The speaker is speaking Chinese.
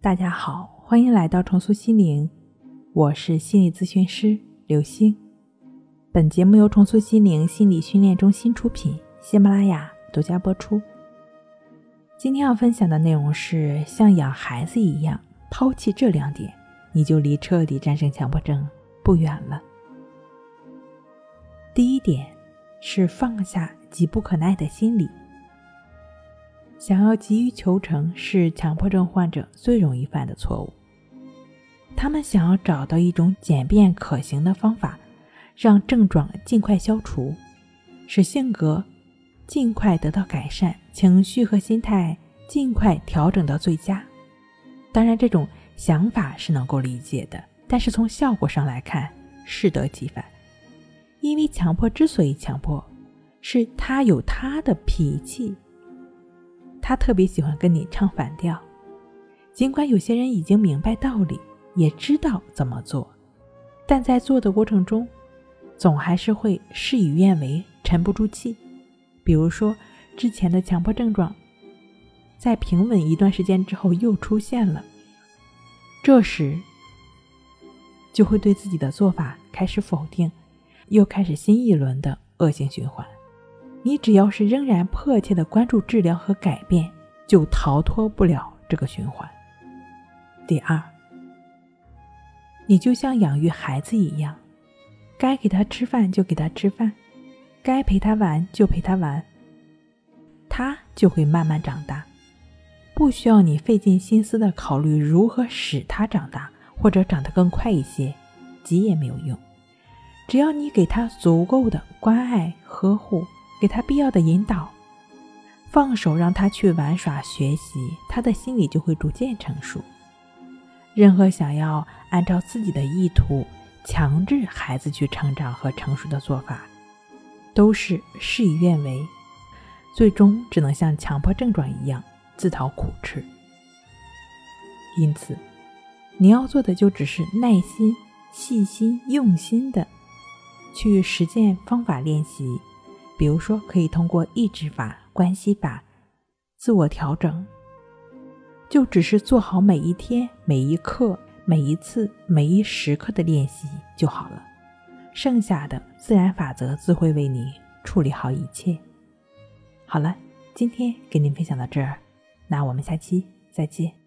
大家好，欢迎来到重塑心灵，我是心理咨询师刘星。本节目由重塑心灵心理训练中心出品，喜马拉雅独家播出。今天要分享的内容是：像养孩子一样，抛弃这两点，你就离彻底战胜强迫症不远了。第一点是放下急不可耐的心理。想要急于求成是强迫症患者最容易犯的错误。他们想要找到一种简便可行的方法，让症状尽快消除，使性格尽快得到改善，情绪和心态尽快调整到最佳。当然，这种想法是能够理解的，但是从效果上来看，适得其反。因为强迫之所以强迫，是他有他的脾气。他特别喜欢跟你唱反调，尽管有些人已经明白道理，也知道怎么做，但在做的过程中，总还是会事与愿违，沉不住气。比如说，之前的强迫症状，在平稳一段时间之后又出现了，这时就会对自己的做法开始否定，又开始新一轮的恶性循环。你只要是仍然迫切的关注治疗和改变，就逃脱不了这个循环。第二，你就像养育孩子一样，该给他吃饭就给他吃饭，该陪他玩就陪他玩，他就会慢慢长大，不需要你费尽心思的考虑如何使他长大或者长得更快一些，急也没有用，只要你给他足够的关爱呵护。给他必要的引导，放手让他去玩耍学习，他的心理就会逐渐成熟。任何想要按照自己的意图强制孩子去成长和成熟的做法，都是事与愿违，最终只能像强迫症状一样自讨苦吃。因此，你要做的就只是耐心、细心、用心的去实践方法练习。比如说，可以通过意志法、关系法、自我调整，就只是做好每一天、每一刻、每一次、每一时刻的练习就好了。剩下的自然法则自会为你处理好一切。好了，今天给您分享到这儿，那我们下期再见。